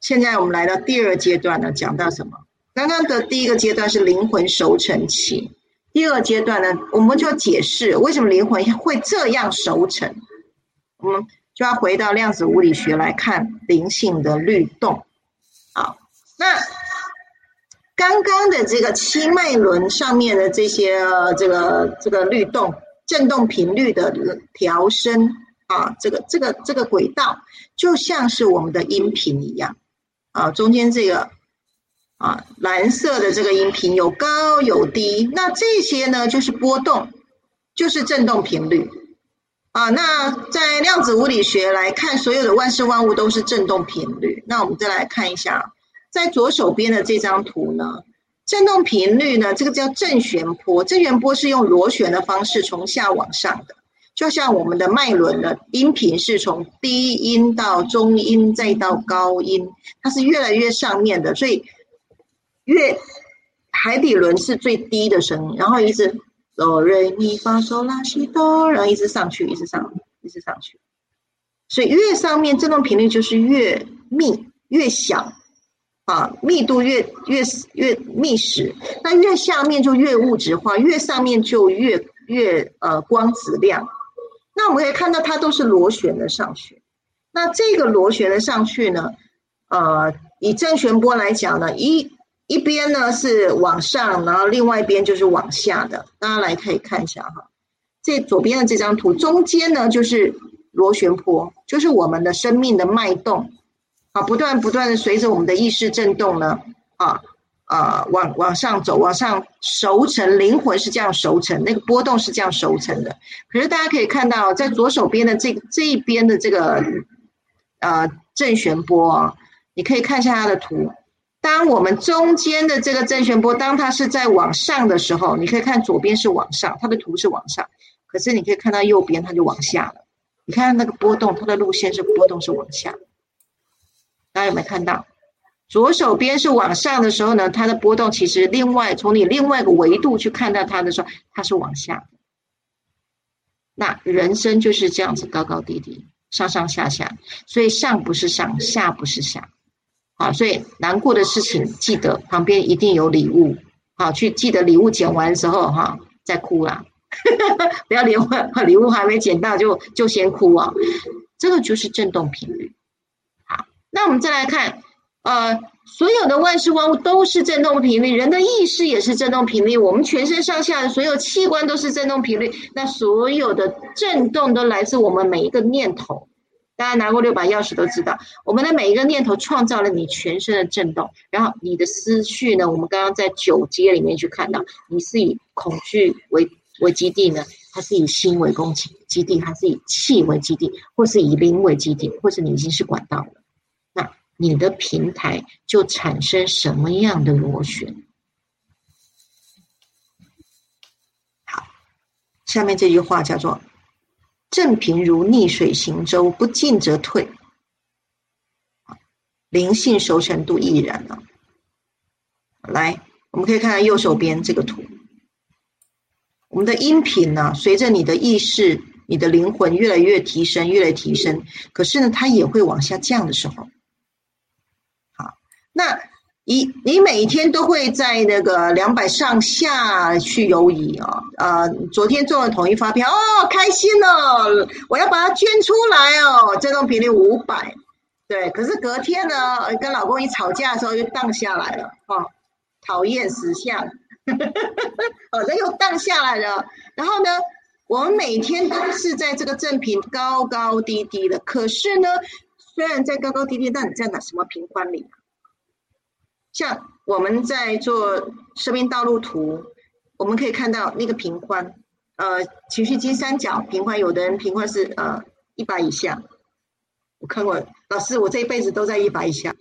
现在我们来到第二阶段呢，讲到什么？刚刚的第一个阶段是灵魂熟成期，第二阶段呢，我们就要解释为什么灵魂会这样熟成。我们就要回到量子物理学来看灵性的律动。那。刚刚的这个七脉轮上面的这些这个这个律动振动频率的调升啊，这个这个这个轨道就像是我们的音频一样啊，中间这个啊蓝色的这个音频有高有低，那这些呢就是波动，就是振动频率啊。那在量子物理学来看，所有的万事万物都是振动频率。那我们再来看一下，在左手边的这张图呢。振动频率呢？这个叫正弦波。正弦波是用螺旋的方式从下往上的，就像我们的脉轮的音频是从低音到中音再到高音，它是越来越上面的，所以越海底轮是最低的声音，然后一直哆瑞咪发嗦拉西哆，然后一直上去，一直上，一直上去。所以越上面振动频率就是越密越小。啊，密度越越越密实，那越下面就越物质化，越上面就越越呃光子量。那我们可以看到，它都是螺旋的上去。那这个螺旋的上去呢，呃，以正弦波来讲呢，一一边呢是往上，然后另外一边就是往下的。大家来可以看一下哈，这左边的这张图，中间呢就是螺旋波，就是我们的生命的脉动。啊，不断不断的随着我们的意识震动呢，啊，啊，往往上走，往上熟成，灵魂是这样熟成，那个波动是这样熟成的。可是大家可以看到，在左手边的这这一边的这个呃正弦波啊，你可以看一下它的图。当我们中间的这个正弦波，当它是在往上的时候，你可以看左边是往上，它的图是往上，可是你可以看到右边它就往下了。你看那个波动，它的路线是波动是往下。大家有没有看到，左手边是往上的时候呢？它的波动其实另外从你另外一个维度去看到它的时候，它是往下。那人生就是这样子，高高低低，上上下下，所以上不是上，下不是下。好，所以难过的事情记得旁边一定有礼物。好，去记得礼物捡完之后哈，再哭啦，不要连礼物还没捡到就就先哭啊。这个就是振动频率。那我们再来看，呃，所有的万事万物都是振动频率，人的意识也是振动频率，我们全身上下的所有器官都是振动频率。那所有的震动都来自我们每一个念头。大家拿过六把钥匙都知道，我们的每一个念头创造了你全身的震动。然后你的思绪呢？我们刚刚在九阶里面去看到，你是以恐惧为为基地呢，还是以心为攻击基地，还是以气为基地，或是以灵为基地，或是你已经是管道了？你的平台就产生什么样的螺旋？好，下面这句话叫做“正平如逆水行舟，不进则退”。灵性熟成度亦然了。来，我们可以看看右手边这个图，我们的音频呢，随着你的意识、你的灵魂越来越提升，越来越提升，可是呢，它也会往下降的时候。那你你每一天都会在那个两百上下去游移啊？呃，昨天做了统一发票哦，开心哦，我要把它捐出来哦，振动频率五百，对。可是隔天呢，跟老公一吵架的时候又荡下来了，哦，讨厌死相，哦，那又荡下来了。然后呢，我们每天都是在这个正品高高低低的，可是呢，虽然在高高低低，但你在哪什么平宽里？像我们在做生命道路图，我们可以看到那个平宽，呃，情绪金三角平宽，有的人平宽是呃一百以下。我看过老师，我这一辈子都在一百以下，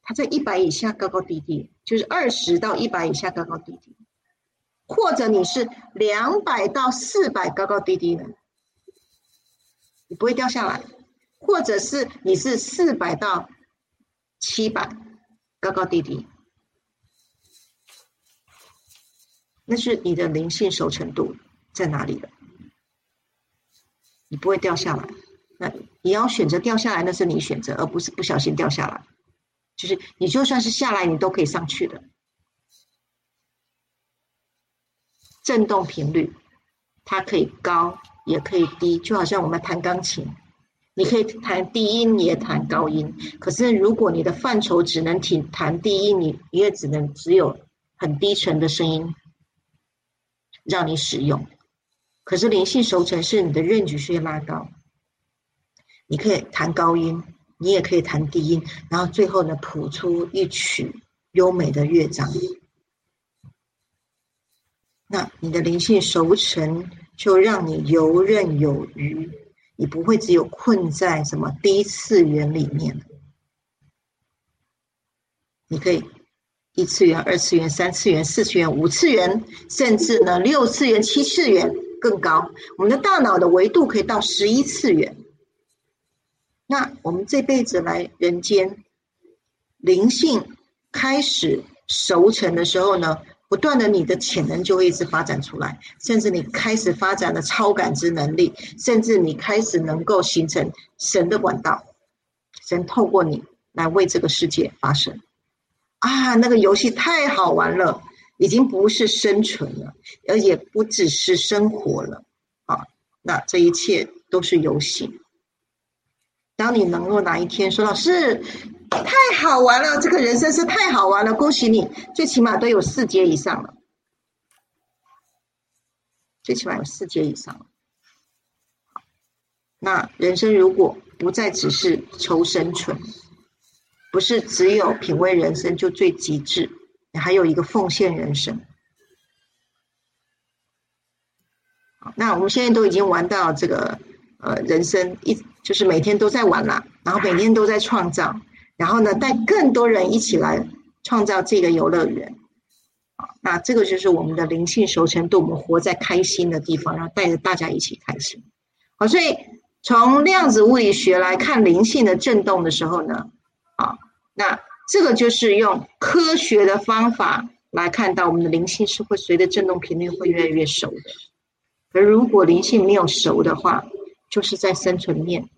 他在一百以下高高低低，就是二十到一百以下高高低低，或者你是两百到四百高高低低的，你不会掉下来，或者是你是四百到七百高高低低。那是你的灵性熟成度在哪里了？你不会掉下来。那你要选择掉下来，那是你选择，而不是不小心掉下来。就是你就算是下来，你都可以上去的。振动频率，它可以高，也可以低，就好像我们弹钢琴，你可以弹低音，你也弹高音。可是如果你的范畴只能听弹低音，你你也只能只有很低沉的声音。让你使用，可是灵性熟成是你的认知需要拉高，你可以弹高音，你也可以弹低音，然后最后呢，谱出一曲优美的乐章。那你的灵性熟成，就让你游刃有余，你不会只有困在什么低次元里面。你可以一次元、二次元、三次元、四次元、五次元，甚至呢六次元、七次元更高。我们的大脑的维度可以到十一次元。那我们这辈子来人间，灵性开始熟成的时候呢？不断的，你的潜能就会一直发展出来，甚至你开始发展了超感知能力，甚至你开始能够形成神的管道，神透过你来为这个世界发声。啊，那个游戏太好玩了，已经不是生存了，而也不只是生活了。啊，那这一切都是游戏。当你能够哪一天说老师。太好玩了，这个人生是太好玩了，恭喜你，最起码都有四阶以上了，最起码有四阶以上了。那人生如果不再只是求生存，不是只有品味人生就最极致，还有一个奉献人生。那我们现在都已经玩到这个呃，人生一就是每天都在玩了，然后每天都在创造。然后呢，带更多人一起来创造这个游乐园，啊，那这个就是我们的灵性熟成度，我们活在开心的地方，然后带着大家一起开心。好，所以从量子物理学来看灵性的震动的时候呢，那这个就是用科学的方法来看到我们的灵性是会随着振动频率会越来越熟的，而如果灵性没有熟的话，就是在生存面。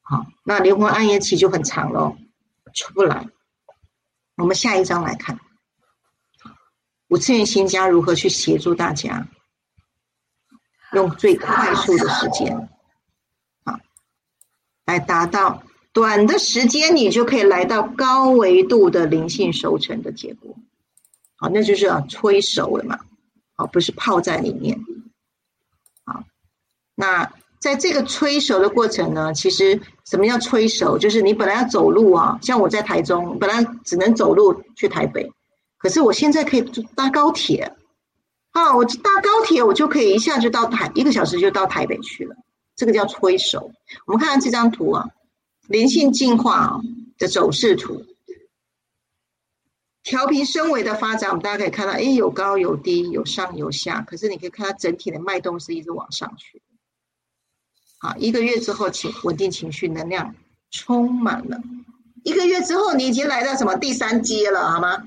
好，那灵魂暗夜期就很长喽，出不来。我们下一章来看，五次元新家如何去协助大家，用最快速的时间，啊，来达到短的时间，你就可以来到高维度的灵性熟成的结果。好，那就是要催熟了嘛，好，不是泡在里面。好，那。在这个催熟的过程呢，其实什么叫催熟？就是你本来要走路啊，像我在台中，本来只能走路去台北，可是我现在可以搭高铁，啊，我搭高铁我就可以一下就到台，一个小时就到台北去了。这个叫催熟。我们看看这张图啊，灵性进化的走势图，调频升维的发展，我们大家可以看到，哎，有高有低，有上有下，可是你可以看它整体的脉动是一直往上去。好，一个月之后，情稳定情绪，能量充满了。一个月之后，你已经来到什么第三阶了，好吗？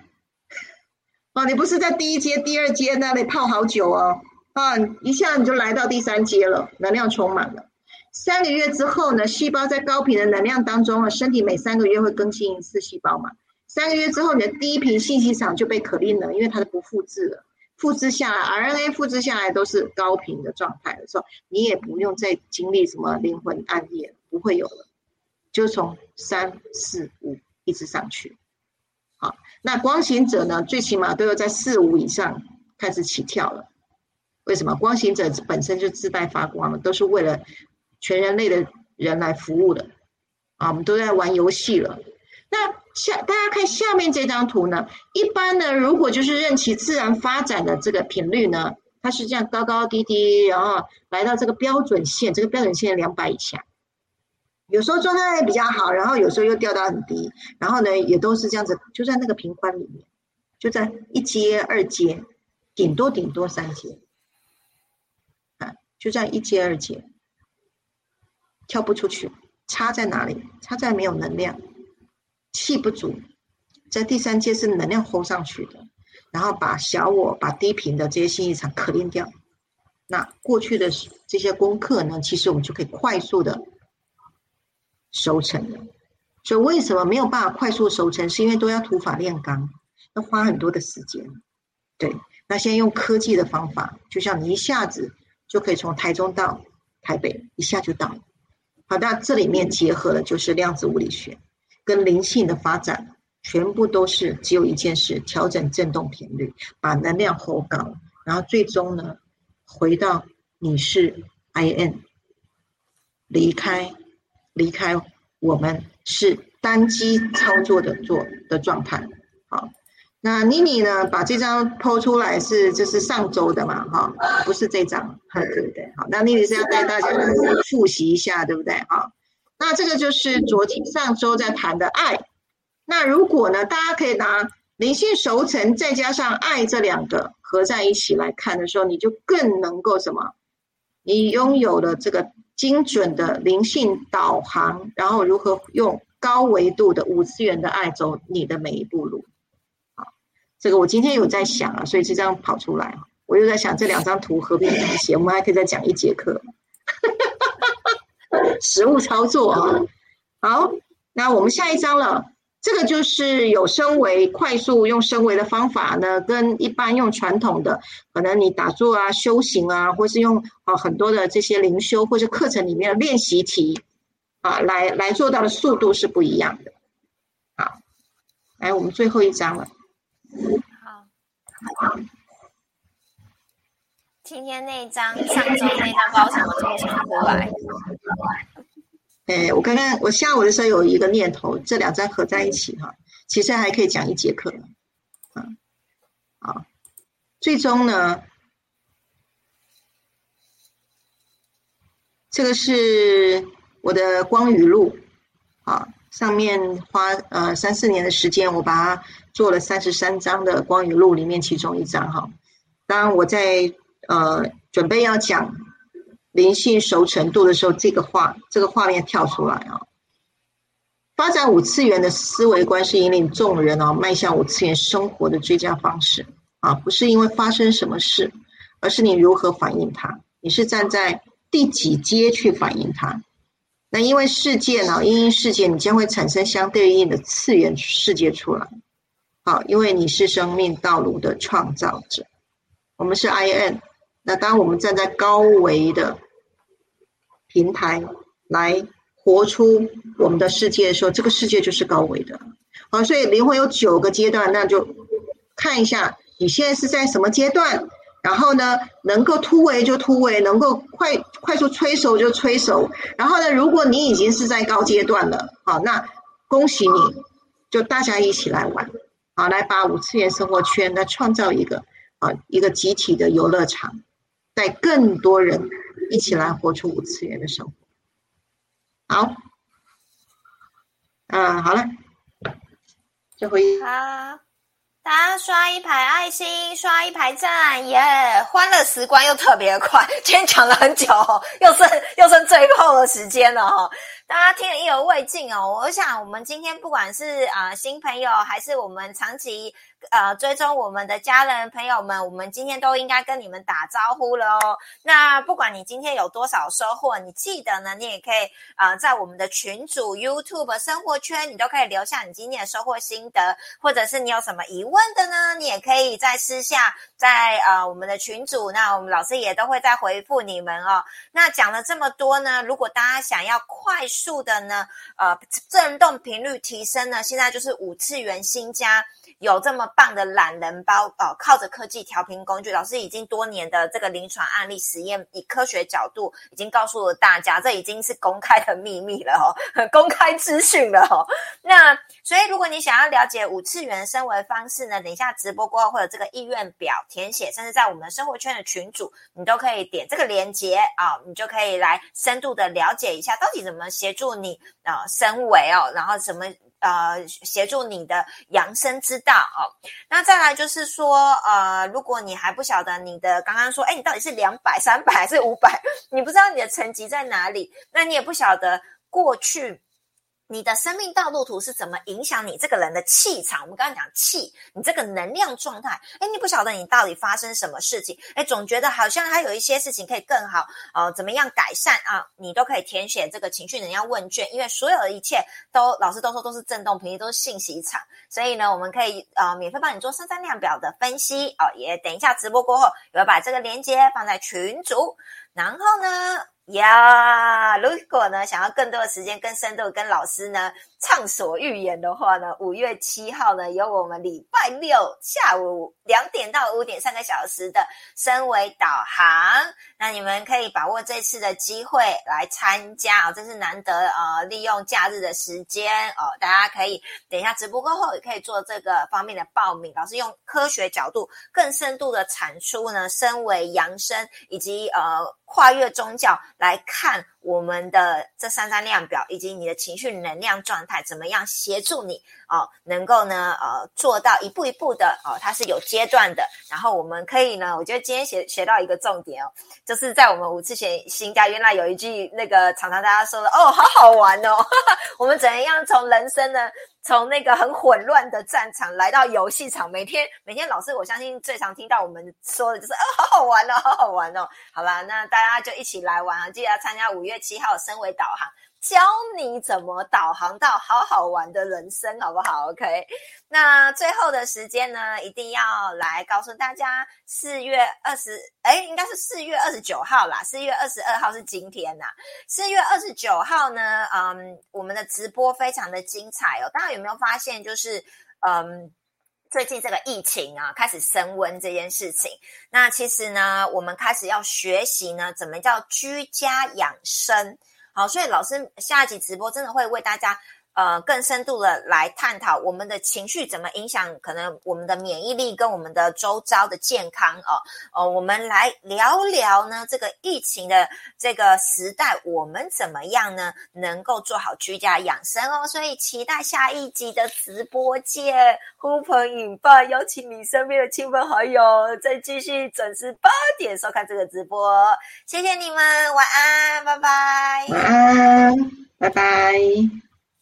啊，你不是在第一阶、第二阶那里泡好久哦，啊，一下你就来到第三阶了，能量充满了。三个月之后呢，细胞在高频的能量当中啊，身体每三个月会更新一次细胞嘛。三个月之后，你的低频信息场就被可令了，因为它是不复制了。复制下来，RNA 复制下来都是高频的状态的时候，你也不用再经历什么灵魂暗夜，不会有了，就从三四五一直上去。好，那光行者呢，最起码都要在四五以上开始起跳了。为什么？光行者本身就自带发光了，都是为了全人类的人来服务的。啊，我们都在玩游戏了。那下大家看下面这张图呢，一般呢，如果就是任其自然发展的这个频率呢，它是这样高高低低，然后来到这个标准线，这个标准线两百以下，有时候状态比较好，然后有时候又掉到很低，然后呢也都是这样子，就在那个平宽里面，就在一阶、二阶，顶多顶多三阶，啊，就在一阶、二阶，跳不出去，差在哪里？差在没有能量。气不足，在第三阶是能量轰上去的，然后把小我、把低频的这些信息场可练掉。那过去的这些功课呢，其实我们就可以快速的收成了。所以为什么没有办法快速收成？是因为都要土法炼钢，要花很多的时间。对，那现在用科技的方法，就像你一下子就可以从台中到台北，一下就到了。好，那这里面结合的就是量子物理学。跟灵性的发展，全部都是只有一件事：调整振动频率，把能量吼高，然后最终呢，回到你是 I N，离开离开我们是单机操作的做的状态。那妮妮呢，把这张剖出来是就是上周的嘛？哈，不是这张，对不对？好，那妮妮是要带大家复习一下，对不对？好，那这个就是昨天上周在谈的爱。那如果呢，大家可以拿灵性熟成再加上爱这两个合在一起来看的时候，你就更能够什么？你拥有了这个精准的灵性导航，然后如何用高维度的五次元的爱走你的每一步路？这个我今天有在想啊，所以这张跑出来我又在想这两张图合并怎么写，我们还可以再讲一节课。实物操作啊，好，那我们下一章了。这个就是有升维，快速用升维的方法呢，跟一般用传统的，可能你打坐啊、修行啊，或是用啊很多的这些灵修或者课程里面的练习题啊，来来做到的速度是不一样的。好，来我们最后一章了。好，今天那一章，上周那一章，为什么这么长出来？哎，我刚刚我下午的时候有一个念头，这两张合在一起哈，其实还可以讲一节课，嗯，好，最终呢，这个是我的光语录，啊，上面花呃三四年的时间，我把它做了三十三张的光语录里面其中一张哈，当我在呃准备要讲。灵性熟成度的时候，这个画这个画面跳出来啊！发展五次元的思维观是引领众人哦迈向五次元生活的最佳方式啊！不是因为发生什么事，而是你如何反应它。你是站在第几阶去反应它？那因为世界呢，因因世界，你将会产生相对应的次元世界出来。好，因为你是生命道路的创造者。我们是 I N。那当我们站在高维的平台来活出我们的世界的时候，这个世界就是高维的。好，所以灵魂有九个阶段，那就看一下你现在是在什么阶段。然后呢，能够突围就突围，能够快快速催熟就催熟。然后呢，如果你已经是在高阶段了，好，那恭喜你，就大家一起来玩，好，来把五次元生活圈来创造一个啊一个集体的游乐场。带更多人一起来活出五次元的生活。好，嗯，好了，最后一。好，大家刷一排爱心，刷一排赞，耶！欢乐时光又特别快，今天讲了很久，又剩又剩最后的时间了哈。大家听了意犹未尽哦。我想，我们今天不管是啊新朋友，还是我们长期。呃，追踪我们的家人朋友们，我们今天都应该跟你们打招呼了哦。那不管你今天有多少收获，你记得呢，你也可以啊，在我们的群组 YouTube 生活圈，你都可以留下你今天的收获心得，或者是你有什么疑问的呢，你也可以在私下在呃我们的群组，那我们老师也都会再回复你们哦。那讲了这么多呢，如果大家想要快速数的呢，呃，震动频率提升呢，现在就是五次元新加。有这么棒的懒人包哦，靠着科技调频工具，老师已经多年的这个临床案例实验，以科学角度已经告诉了大家，这已经是公开的秘密了哦，公开资讯了哦。那所以，如果你想要了解五次元升维方式呢，等一下直播过后会有这个意愿表填写，甚至在我们生活圈的群组，你都可以点这个链接啊，你就可以来深度的了解一下，到底怎么协助你啊升维哦，然后什么。呃，协助你的养生之道哦。那再来就是说，呃，如果你还不晓得你的刚刚说，哎，你到底是两百、三百还是五百？你不知道你的层级在哪里，那你也不晓得过去。你的生命道路图是怎么影响你这个人的气场？我们刚刚讲气，你这个能量状态，哎，你不晓得你到底发生什么事情，哎，总觉得好像还有一些事情可以更好，呃，怎么样改善啊？你都可以填写这个情绪能量问卷，因为所有的一切都老师都说都是震动频率，都是信息场，所以呢，我们可以呃免费帮你做生三量表的分析哦。也等一下直播过后，我会把这个链接放在群组，然后呢。呀，如果呢想要更多的时间、更深度跟老师呢畅所欲言的话呢，五月七号呢有我们礼拜六下午两点到五点三个小时的身为导航，那你们可以把握这次的机会来参加哦，这是难得呃利用假日的时间哦，大家可以等一下直播过后也可以做这个方面的报名，老师用科学角度更深度的产出呢，身为扬声以及呃跨越宗教。来看我们的这三张量表，以及你的情绪能量状态怎么样协助你哦，能够呢呃做到一步一步的哦，它是有阶段的。然后我们可以呢，我觉得今天学学到一个重点哦，就是在我们五次学新家，原来有一句那个常常大家说的哦，好好玩哦，我们怎样从人生呢？从那个很混乱的战场来到游戏场，每天每天老师，我相信最常听到我们说的就是，哦，好好玩哦，好好玩哦。好吧，那大家就一起来玩啊！记得要参加五月七号升维导航。教你怎么导航到好好玩的人生，好不好？OK，那最后的时间呢，一定要来告诉大家，四月二十，哎，应该是四月二十九号啦。四月二十二号是今天呐。四月二十九号呢，嗯，我们的直播非常的精彩哦。大家有没有发现，就是嗯，最近这个疫情啊，开始升温这件事情。那其实呢，我们开始要学习呢，怎么叫居家养生。好，所以老师下一集直播真的会为大家。呃，更深度的来探讨我们的情绪怎么影响可能我们的免疫力跟我们的周遭的健康哦。哦，我们来聊聊呢，这个疫情的这个时代，我们怎么样呢，能够做好居家养生哦？所以期待下一集的直播见，呼朋引伴，邀请你身边的亲朋好友，再继续准时八点收看这个直播。谢谢你们，晚安，拜拜。晚安，拜拜。